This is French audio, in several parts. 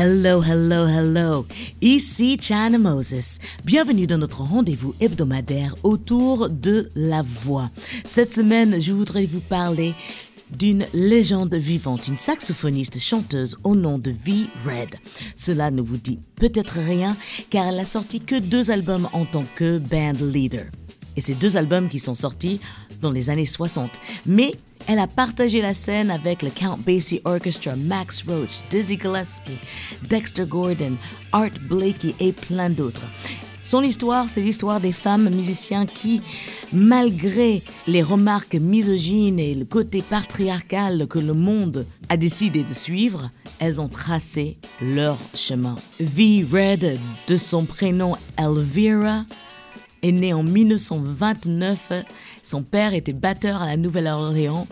Hello, hello, hello. Ici China Moses. Bienvenue dans notre rendez-vous hebdomadaire autour de la voix. Cette semaine, je voudrais vous parler d'une légende vivante, une saxophoniste chanteuse au nom de V. Red. Cela ne vous dit peut-être rien car elle a sorti que deux albums en tant que band leader. Et ces deux albums qui sont sortis dans les années 60. Mais elle a partagé la scène avec le Count Basie Orchestra, Max Roach, Dizzy Gillespie, Dexter Gordon, Art Blakey et plein d'autres. Son histoire, c'est l'histoire des femmes musiciens qui, malgré les remarques misogynes et le côté patriarcal que le monde a décidé de suivre, elles ont tracé leur chemin. V. Red, de son prénom Elvira, est née en 1929. Son père était batteur à la Nouvelle-Orléans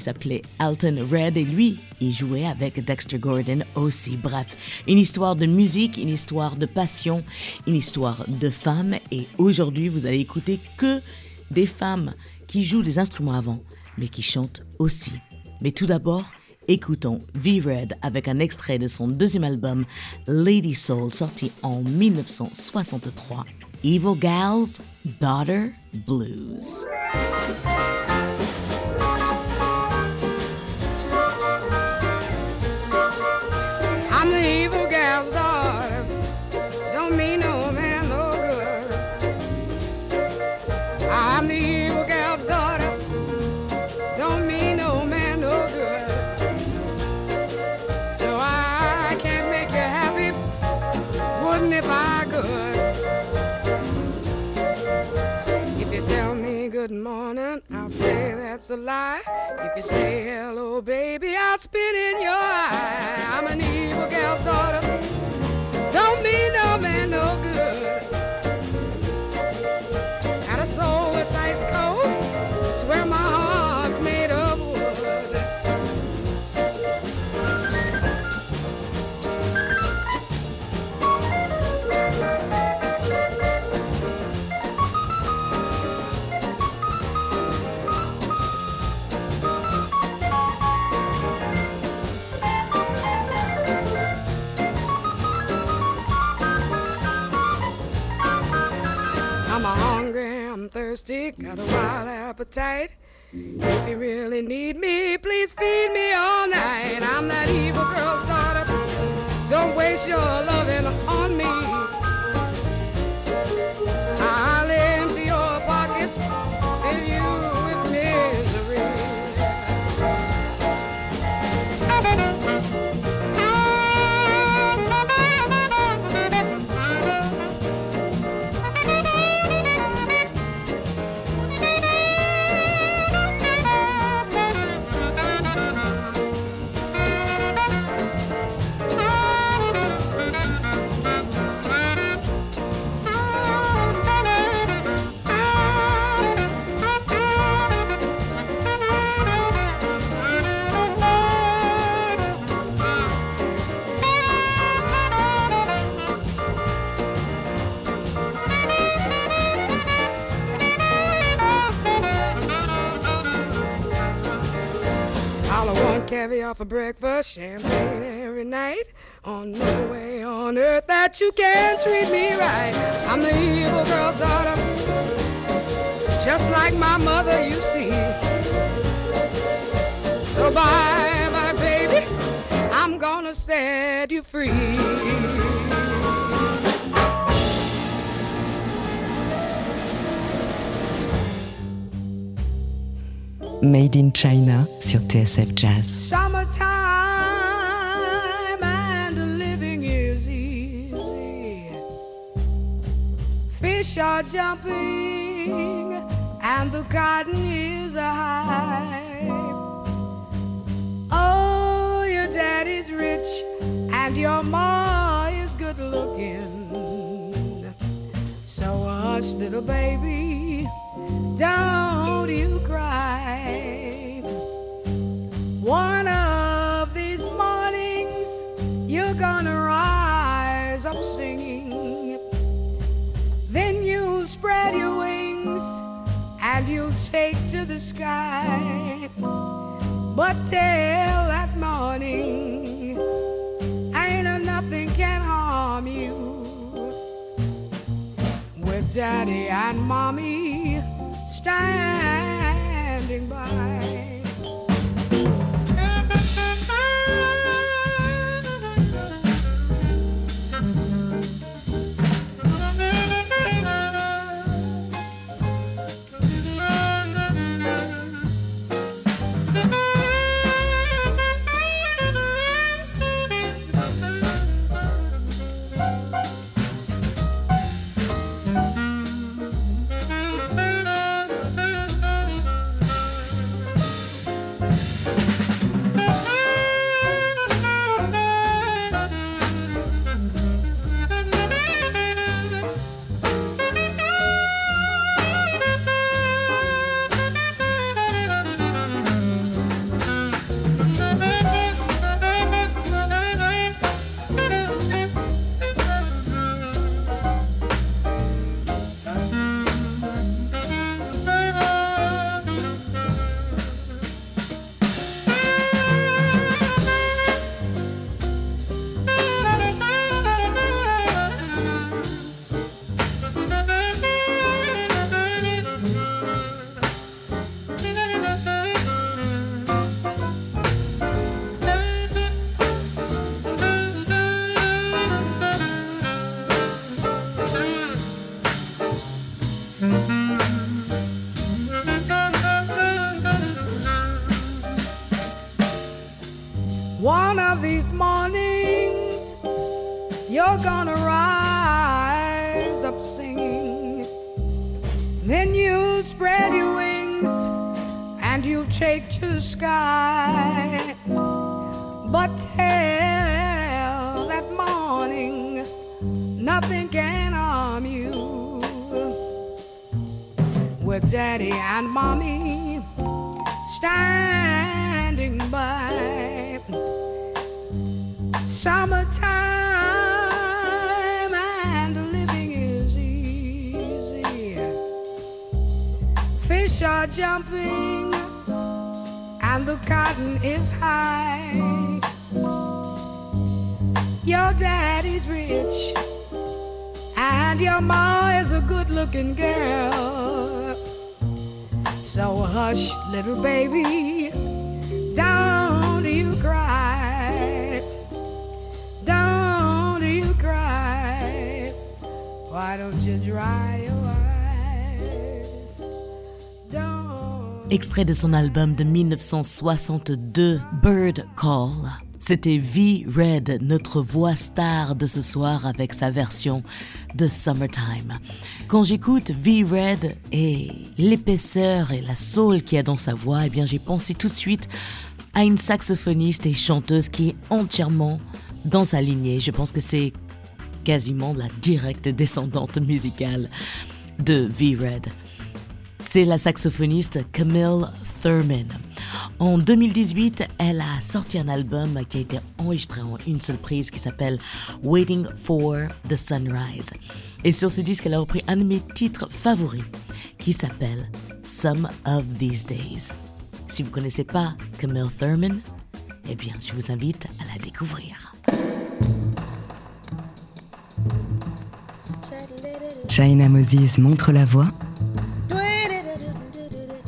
il s'appelait Alton Red et lui, il jouait avec Dexter Gordon aussi. Bref, une histoire de musique, une histoire de passion, une histoire de femmes. Et aujourd'hui, vous allez écouter que des femmes qui jouent des instruments avant, mais qui chantent aussi. Mais tout d'abord, écoutons V-Red avec un extrait de son deuxième album, Lady Soul, sorti en 1963. Evil Gal's Daughter Blues. A lie. If you say hello, baby, I'll spit in your eye. I'm an evil gal's daughter. Thirsty, got a wild appetite. If you really need me, please feed me all night. I'm that evil girl's daughter. Don't waste your loving caviar for breakfast, champagne every night. On no way on earth that you can treat me right. I'm the evil girl's daughter, just like my mother, you see. So bye, bye, baby, I'm gonna set you free. Made in China sur TSF Jazz. Fish are jumping and the cotton is high. Oh, your daddy's rich and your ma is good looking. So hush, little baby don't till that morning, ain't a nothing can harm you. With daddy and mommy So hush, little baby, don't cry. Extrait de son album de 1962, Bird Call. C'était V Red, notre voix star de ce soir avec sa version de Summertime. Quand j'écoute V Red et l'épaisseur et la soul qu'il y a dans sa voix, eh bien j'ai pensé tout de suite à une saxophoniste et chanteuse qui est entièrement dans sa lignée. Je pense que c'est quasiment la directe descendante musicale de V Red. C'est la saxophoniste Camille Thurman. En 2018, elle a sorti un album qui a été enregistré en une seule prise qui s'appelle Waiting for the Sunrise. Et sur ce disque, elle a repris un de mes titres favoris qui s'appelle Some of These Days. Si vous ne connaissez pas Camille Thurman, eh bien, je vous invite à la découvrir. China Moses montre la voix.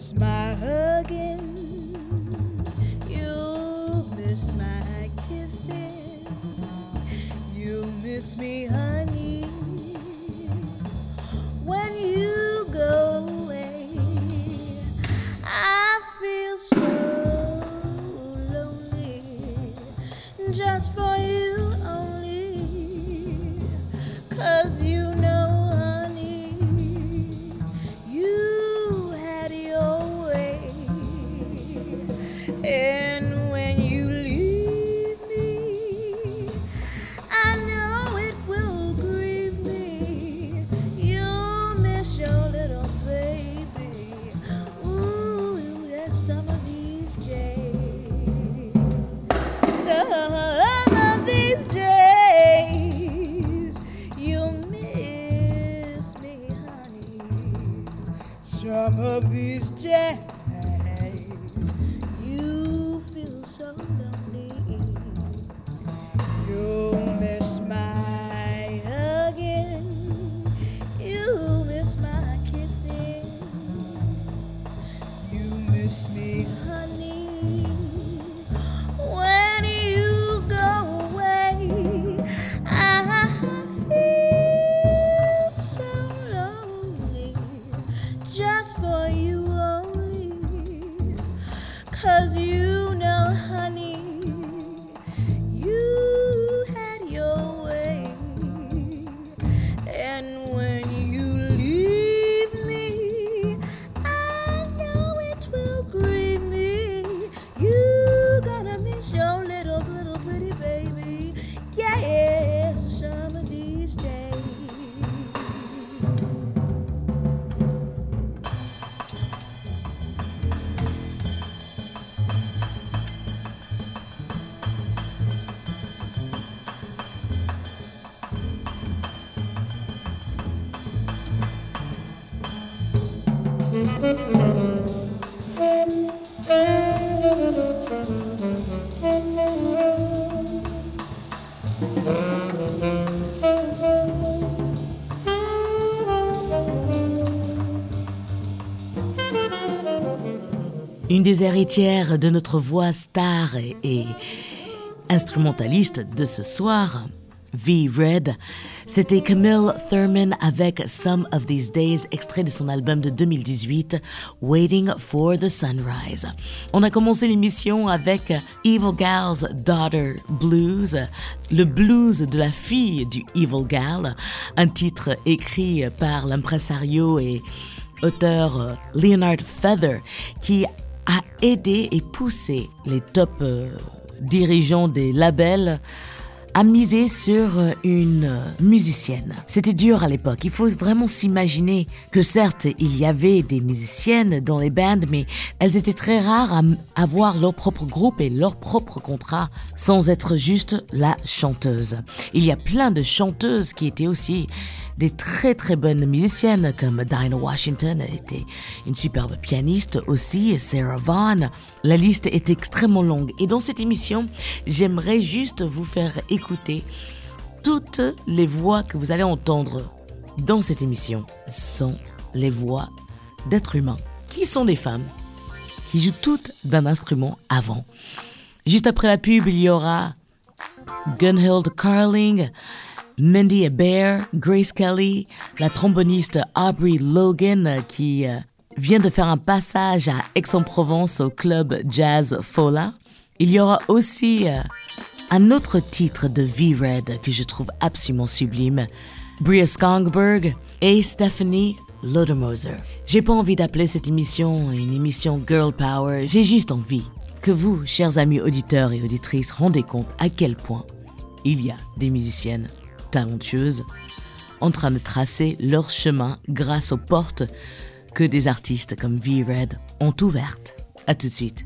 Miss my hugging. You'll miss my kissing. You'll miss me, honey. Cause you know, honey, Une des héritières de notre voix star et, et instrumentaliste de ce soir, V. Red, c'était Camille Thurman avec Some of These Days, extrait de son album de 2018, Waiting for the Sunrise. On a commencé l'émission avec Evil Gal's Daughter Blues, le blues de la fille du Evil Gal, un titre écrit par l'impresario et auteur Leonard Feather, qui a aidé et poussé les top euh, dirigeants des labels à miser sur euh, une euh, musicienne. C'était dur à l'époque. Il faut vraiment s'imaginer que certes, il y avait des musiciennes dans les bands, mais elles étaient très rares à avoir leur propre groupe et leur propre contrat sans être juste la chanteuse. Il y a plein de chanteuses qui étaient aussi des très très bonnes musiciennes comme Dinah Washington était une superbe pianiste aussi, Sarah Vaughan. La liste est extrêmement longue et dans cette émission, j'aimerais juste vous faire écouter toutes les voix que vous allez entendre dans cette émission sont les voix d'êtres humains qui sont des femmes qui jouent toutes d'un instrument avant? Juste après la pub, il y aura Gunhild Carling, Mindy Bear, Grace Kelly, la tromboniste Aubrey Logan euh, qui euh, vient de faire un passage à Aix-en-Provence au club Jazz Fola. Il y aura aussi euh, un autre titre de V-Red que je trouve absolument sublime, Bria Skongberg et Stephanie Lodemoser. J'ai pas envie d'appeler cette émission une émission Girl Power, j'ai juste envie que vous, chers amis auditeurs et auditrices, rendez compte à quel point il y a des musiciennes talentueuses en train de tracer leur chemin grâce aux portes que des artistes comme V-Red ont ouvertes. À tout de suite.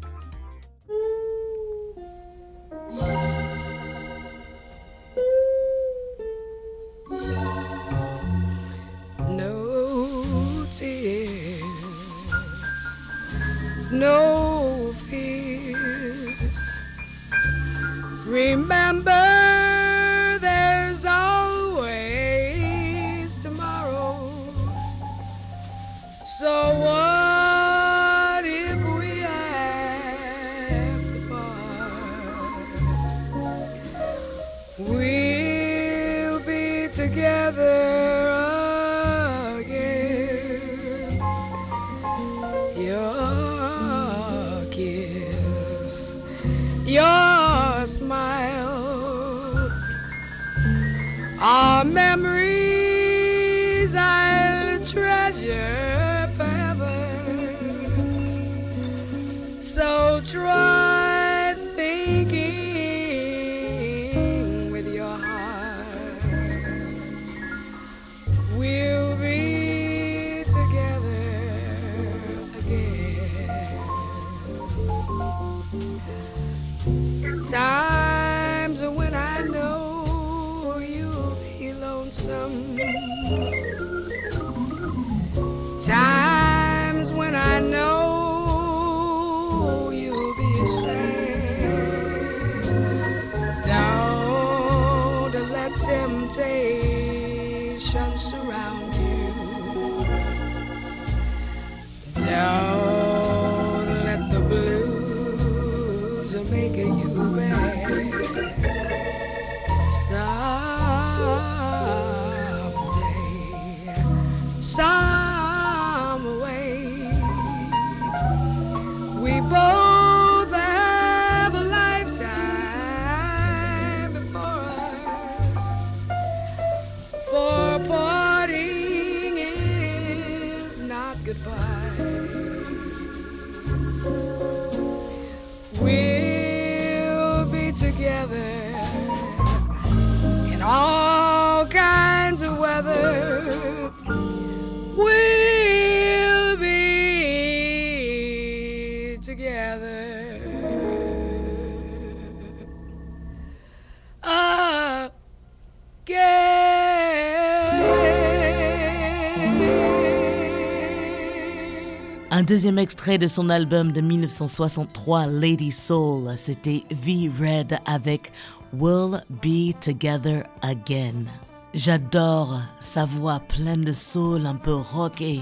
Deuxième extrait de son album de 1963, Lady Soul, c'était V Red avec We'll Be Together Again. J'adore sa voix pleine de soul, un peu rock et,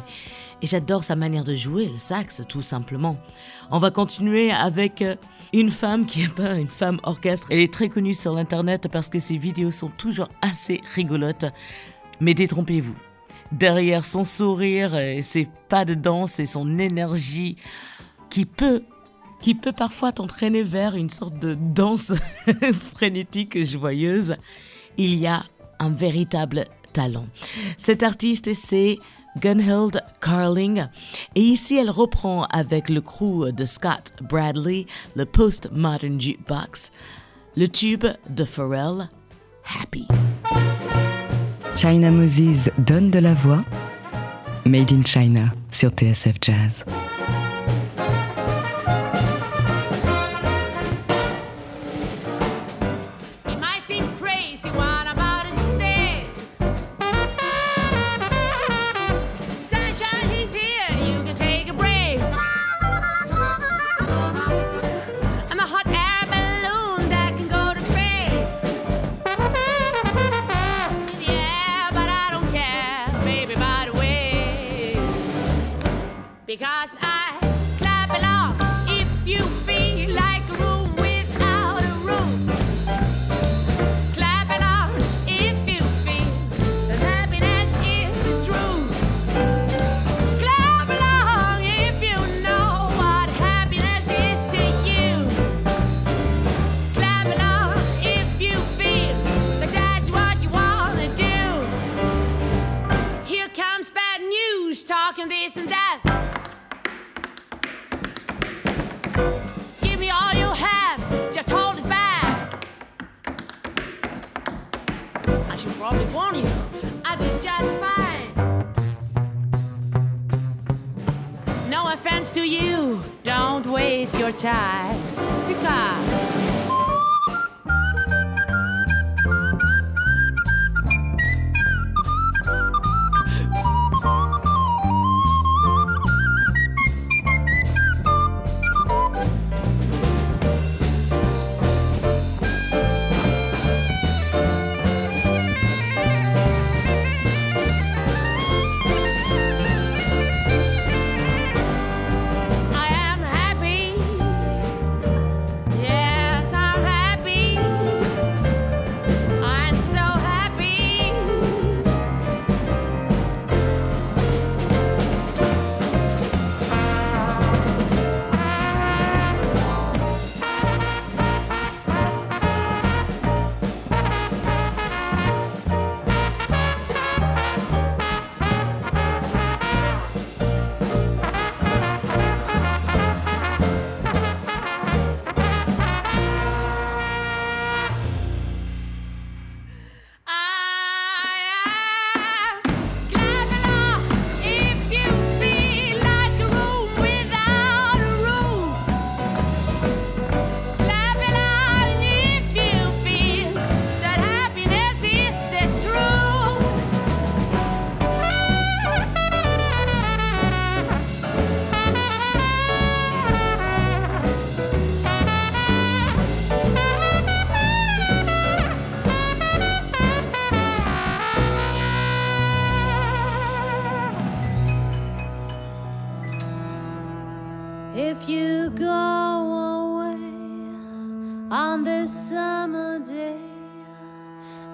j'adore sa manière de jouer le sax tout simplement. On va continuer avec euh, une femme qui est pas une femme orchestre. Elle est très connue sur l'internet parce que ses vidéos sont toujours assez rigolotes. Mais détrompez-vous. Derrière son sourire et ses pas de danse et son énergie qui peut qui peut parfois t'entraîner vers une sorte de danse frénétique joyeuse, il y a un véritable talent. Cet artiste, c'est Gunhild Carling. Et ici, elle reprend avec le crew de Scott Bradley le post-modern jukebox, le tube de Pharrell, Happy. China Moses donne de la voix. Made in China sur TSF Jazz.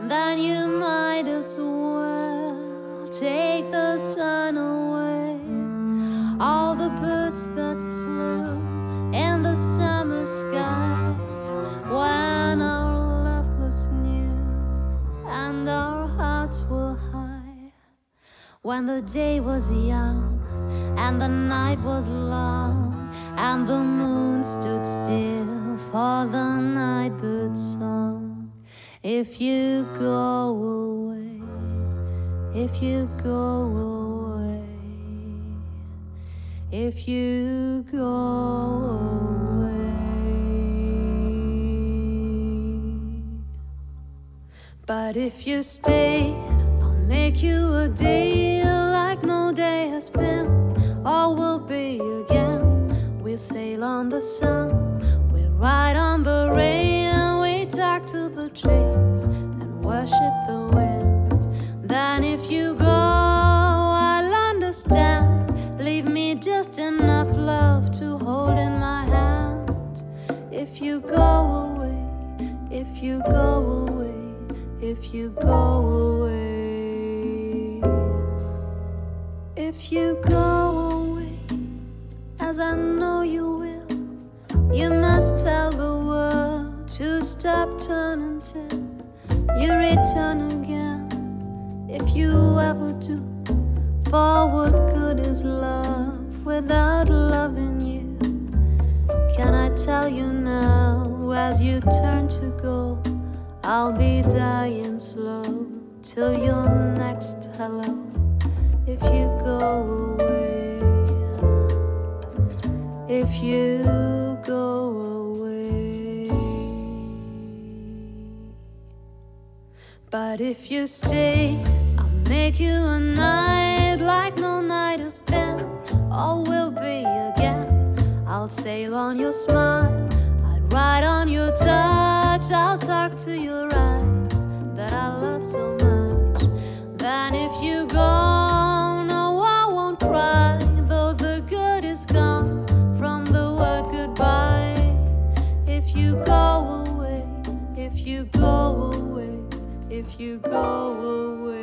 Then you might as well take the sun away. All the birds that flew in the summer sky when our love was new and our hearts were high. When the day was young and the night was long and the moon stood still for the night bird's song. If you go away, if you go away, if you go away. But if you stay, I'll make you a deal like no day has been. All will be again. We'll sail on the sun, we'll ride on the rain. Talk to the trees and worship the wind. Then if you go, I'll understand. Leave me just enough love to hold in my hand. If you go away, if you go away, if you go away, if you go away, as I know you will, you must tell the world to stop turning till you return again. If you ever do, for what good is love without loving you? Can I tell you now, as you turn to go, I'll be dying slow till your next hello. If you go away, if you go away. But if you stay, I'll make you a night like no night has been. All will be again. I'll sail on your smile, I'd ride on your touch. I'll talk to your eyes that I love so much. Then if you go, no, I won't cry, though the good is gone from the word goodbye. If you go away, if you go away, you go away.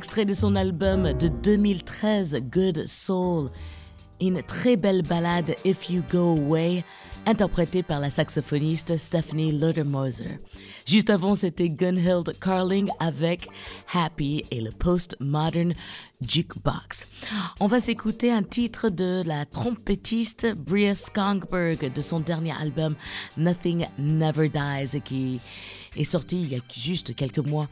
Extrait de son album de 2013, Good Soul. Une très belle ballade, If You Go Away, interprétée par la saxophoniste Stephanie Lodermoser. Juste avant, c'était Gunhild Carling avec Happy et le post-modern jukebox. On va s'écouter un titre de la trompettiste Bria Skongberg de son dernier album Nothing Never Dies qui est sorti il y a juste quelques mois.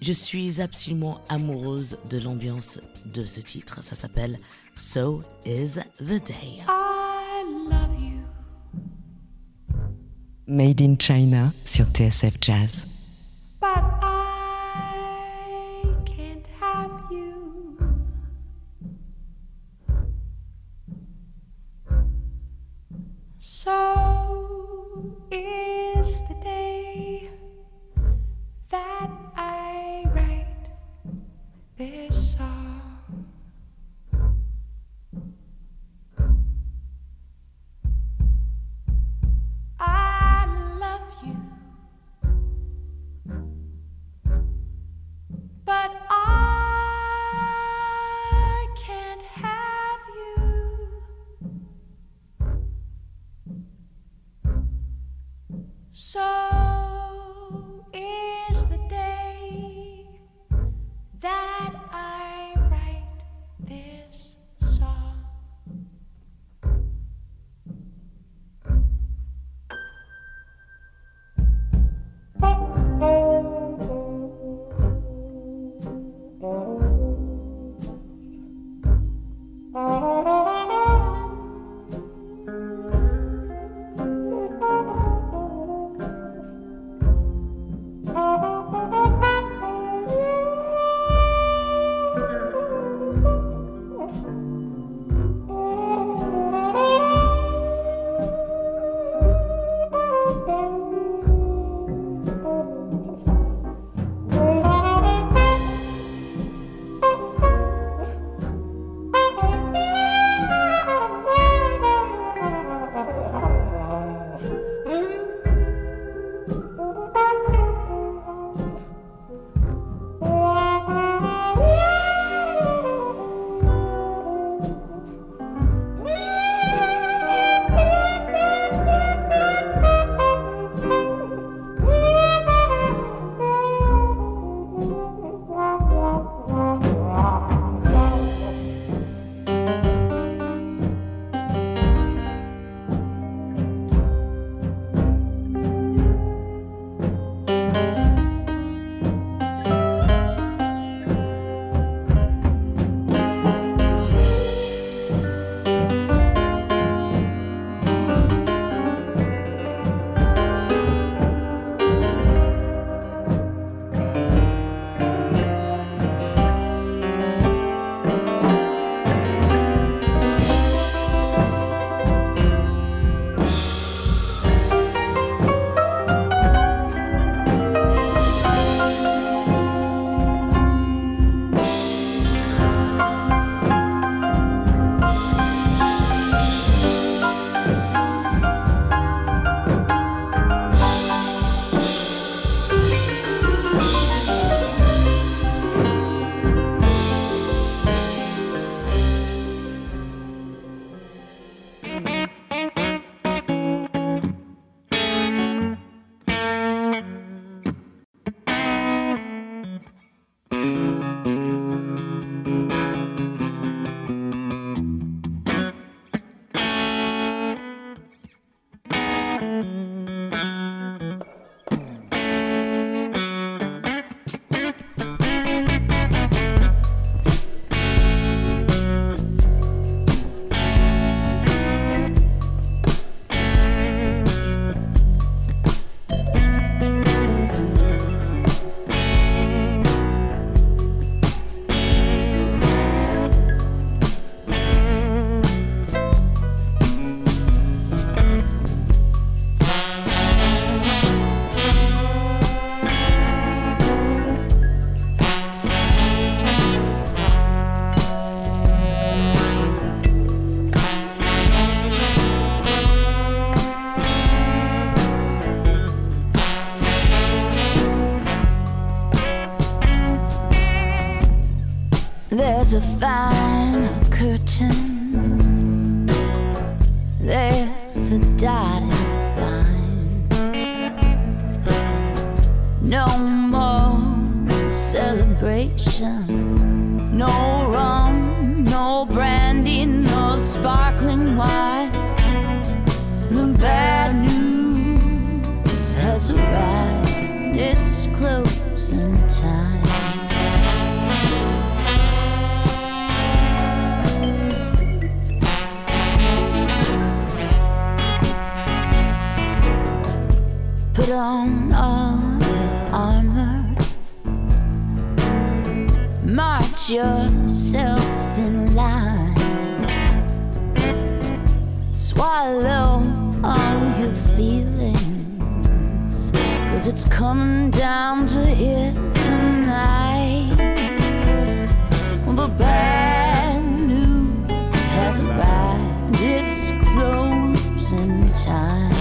Je suis absolument amoureuse de l'ambiance de ce titre. Ça s'appelle So Is the Day. I love you. Made in China sur TSF Jazz. But I can't have you. So is the day this song. divine curtain time.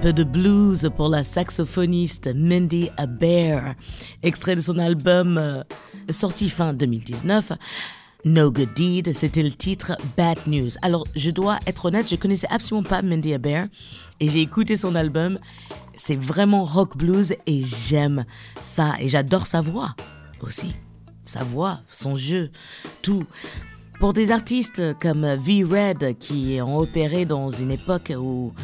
Peu de blues pour la saxophoniste Mindy Bear, extrait de son album euh, sorti fin 2019. No Good Deed, c'était le titre Bad News. Alors, je dois être honnête, je connaissais absolument pas Mindy Bear et j'ai écouté son album. C'est vraiment rock blues et j'aime ça et j'adore sa voix aussi. Sa voix, son jeu, tout. Pour des artistes comme V-Red qui ont opéré dans une époque où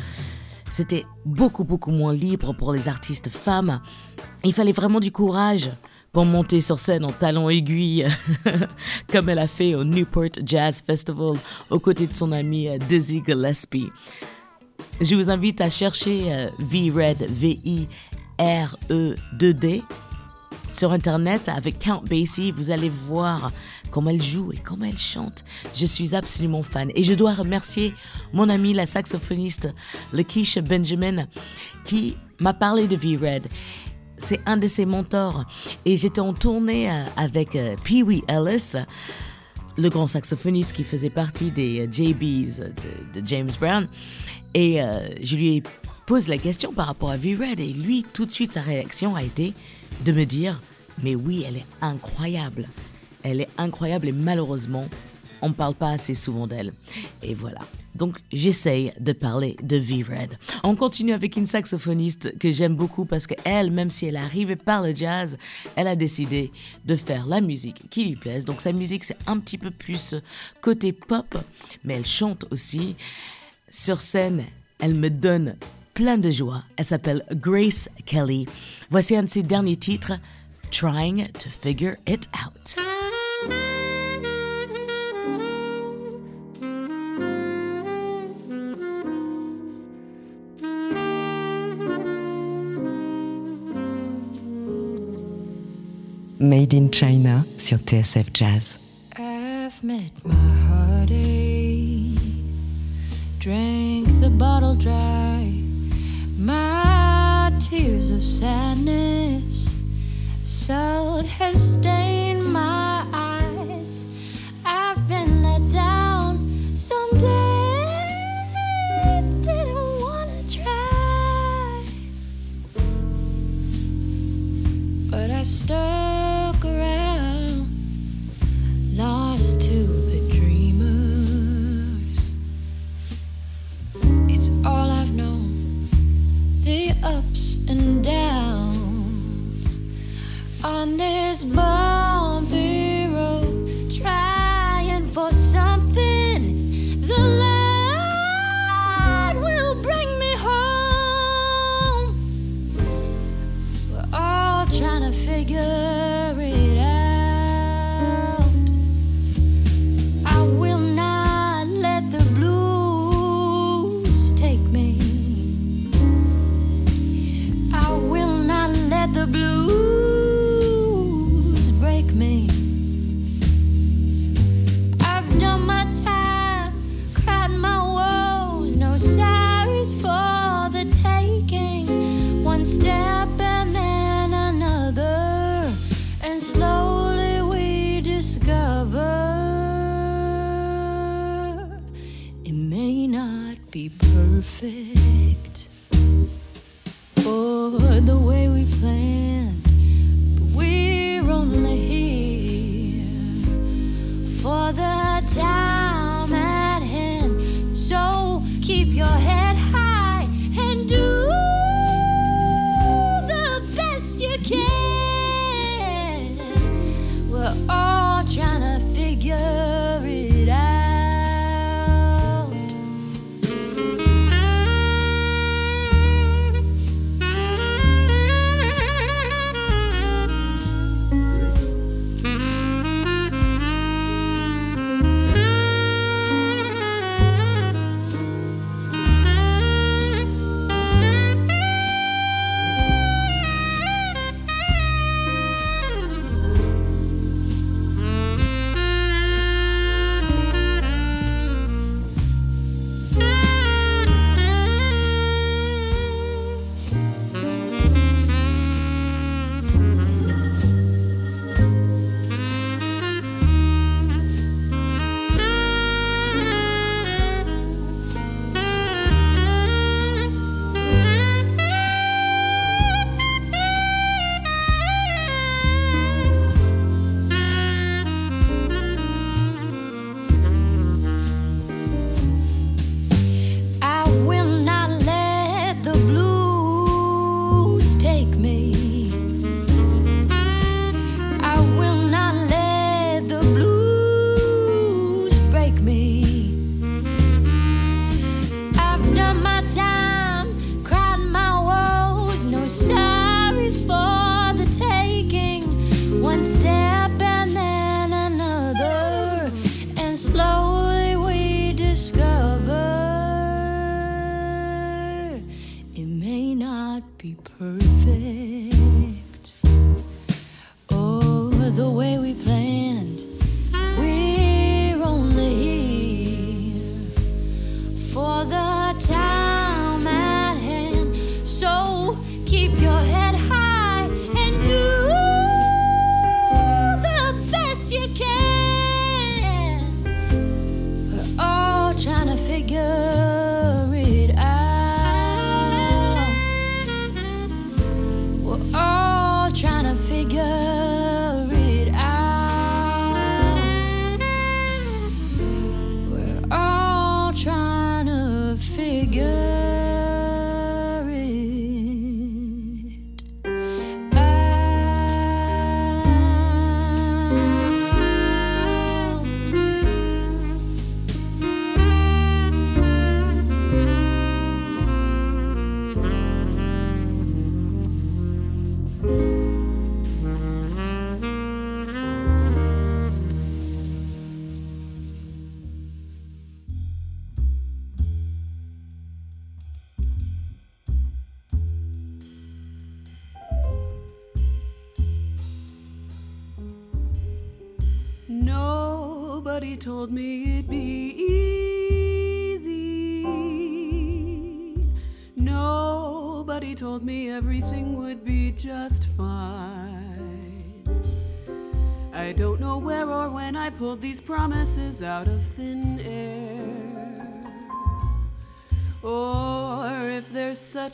c'était beaucoup, beaucoup moins libre pour les artistes femmes. Il fallait vraiment du courage pour monter sur scène en talons aiguilles, comme elle a fait au Newport Jazz Festival aux côtés de son amie euh, Dizzy Gillespie. Je vous invite à chercher euh, V-Red, V-I-R-E-2-D, sur Internet avec Count Basie. Vous allez voir comment elle joue et comment elle chante. Je suis absolument fan. Et je dois remercier mon amie, la saxophoniste Lakeisha Benjamin, qui m'a parlé de V-Red. C'est un de ses mentors. Et j'étais en tournée euh, avec euh, Pee Wee Ellis, le grand saxophoniste qui faisait partie des euh, JBs de, James Brown. Et je lui ai posé la question par rapport à V-Red. Et lui, tout de suite, sa réaction a été de me dire Mais oui, elle est incroyable. Elle est incroyable et malheureusement, on ne parle pas assez souvent d'elle. Et voilà. Donc j'essaye de parler de V-Red. On continue avec une saxophoniste que j'aime beaucoup parce qu'elle, même si elle arrive par le jazz, elle a décidé de faire la musique qui lui plaise. Donc sa musique c'est un petit peu plus côté pop, mais elle chante aussi. Sur scène, elle me donne plein de joie. Elle s'appelle Grace Kelly. Voici un de ses derniers titres, Trying to Figure It Out. Made in China sur TSF Jazz. I've met my heartache, drank the bottle dry, my tears of sadness, salt has stained my eyes. I've been let down some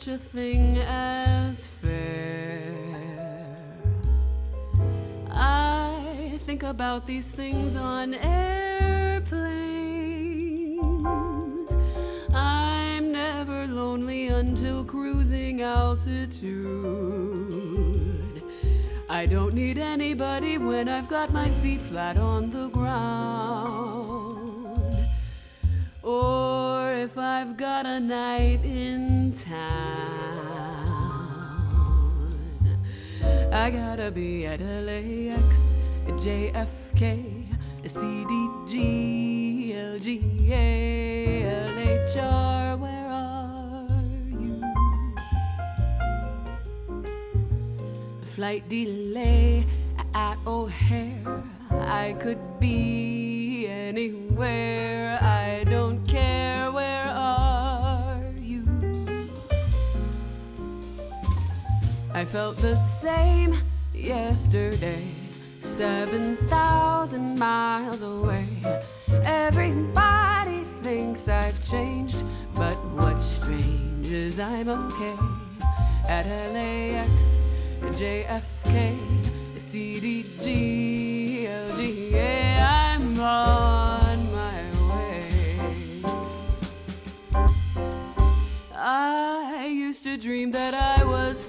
such a thing as fair. I think about these things on airplanes. I'm never lonely until cruising altitude. I don't need anybody when I've got my feet flat on the ground. Got a night in town. I gotta be at LAX, JFK, CDG, LGA, LHR. Where are you? Flight delay at O'Hare. I could be anywhere. Felt the same yesterday, 7,000 miles away. Everybody thinks I've changed, but what's strange is I'm okay. At LAX, JFK, CDG, LGA, I'm on my way. I used to dream that I was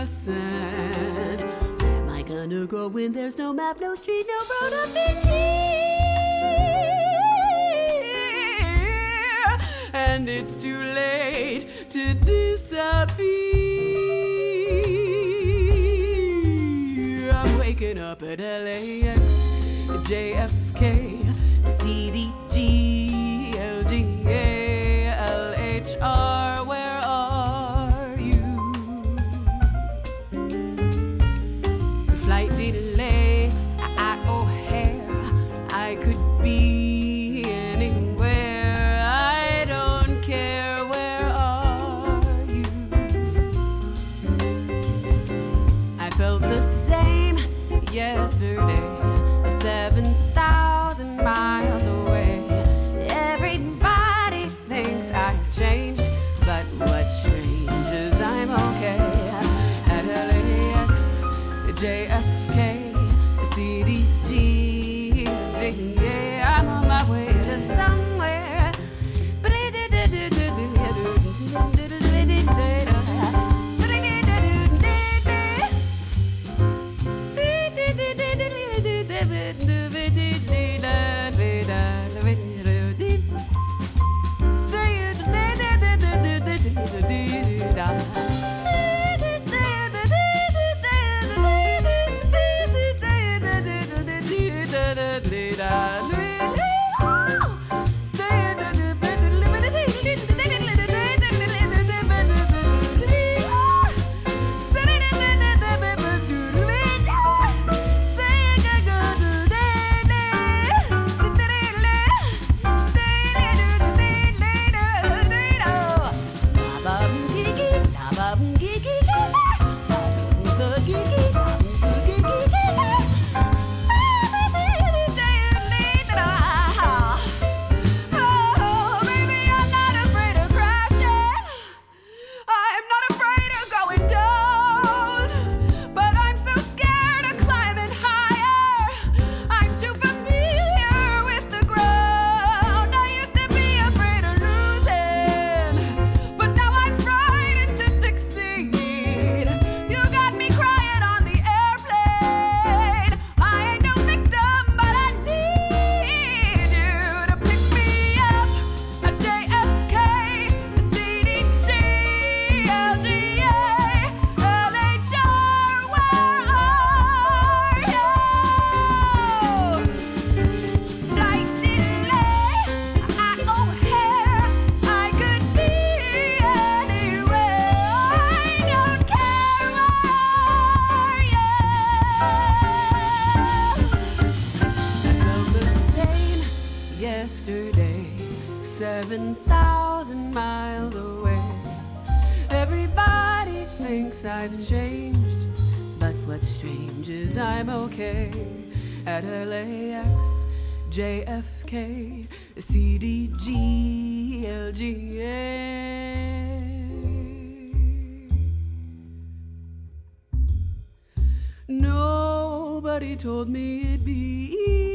Where am I gonna go when there's no map, no street, no road up in here? And it's too late to disappear. I'm waking up at LAX, JFK, strange is I'm okay at LAX, JFK, CDG, LGA. Nobody told me it'd be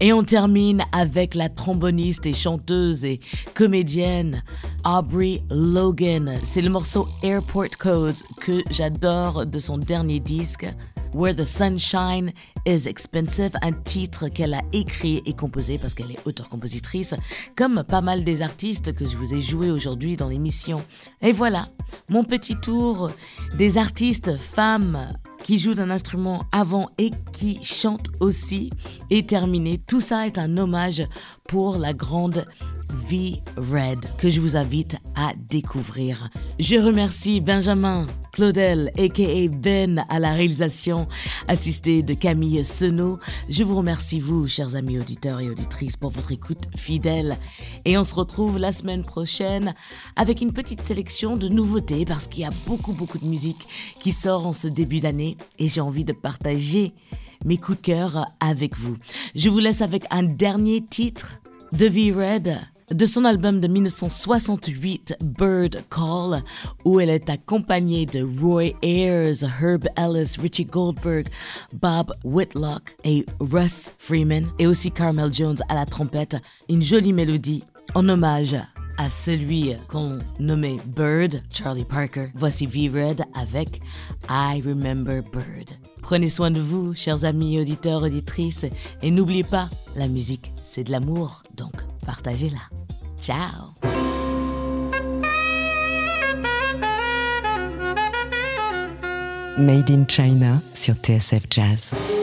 Et on termine avec la tromboniste et chanteuse et comédienne Aubrey Logan. C'est le morceau Airport Codes que j'adore de son dernier disque. Where the Sunshine is Expensive, un titre qu'elle a écrit et composé parce qu'elle est auteur-compositrice, comme pas mal des artistes que je vous ai joués aujourd'hui dans l'émission. Et voilà, mon petit tour des artistes femmes qui joue d'un instrument avant et qui chante aussi est terminé. Tout ça est un hommage pour la grande V Red que je vous invite à découvrir. Je remercie Benjamin Claudel aka Ben à la réalisation assistée de Camille Senot. Je vous remercie vous chers amis auditeurs et auditrices pour votre écoute fidèle et on se retrouve la semaine prochaine avec une petite sélection de nouveautés parce qu'il y a beaucoup beaucoup de musique qui sort en ce début d'année et j'ai envie de partager mes coups de cœur avec vous. Je vous laisse avec un dernier titre de V-Red de son album de 1968 Bird Call, où elle est accompagnée de Roy Ayers, Herb Ellis, Richie Goldberg, Bob Whitlock et Russ Freeman, et aussi Carmel Jones à la trompette, une jolie mélodie en hommage à celui qu'on nommait Bird, Charlie Parker. Voici V-Red avec I Remember Bird. Prenez soin de vous, chers amis auditeurs, auditrices, et n'oubliez pas, la musique, c'est de l'amour, donc partagez-la. Ciao Made in China sur TSF Jazz.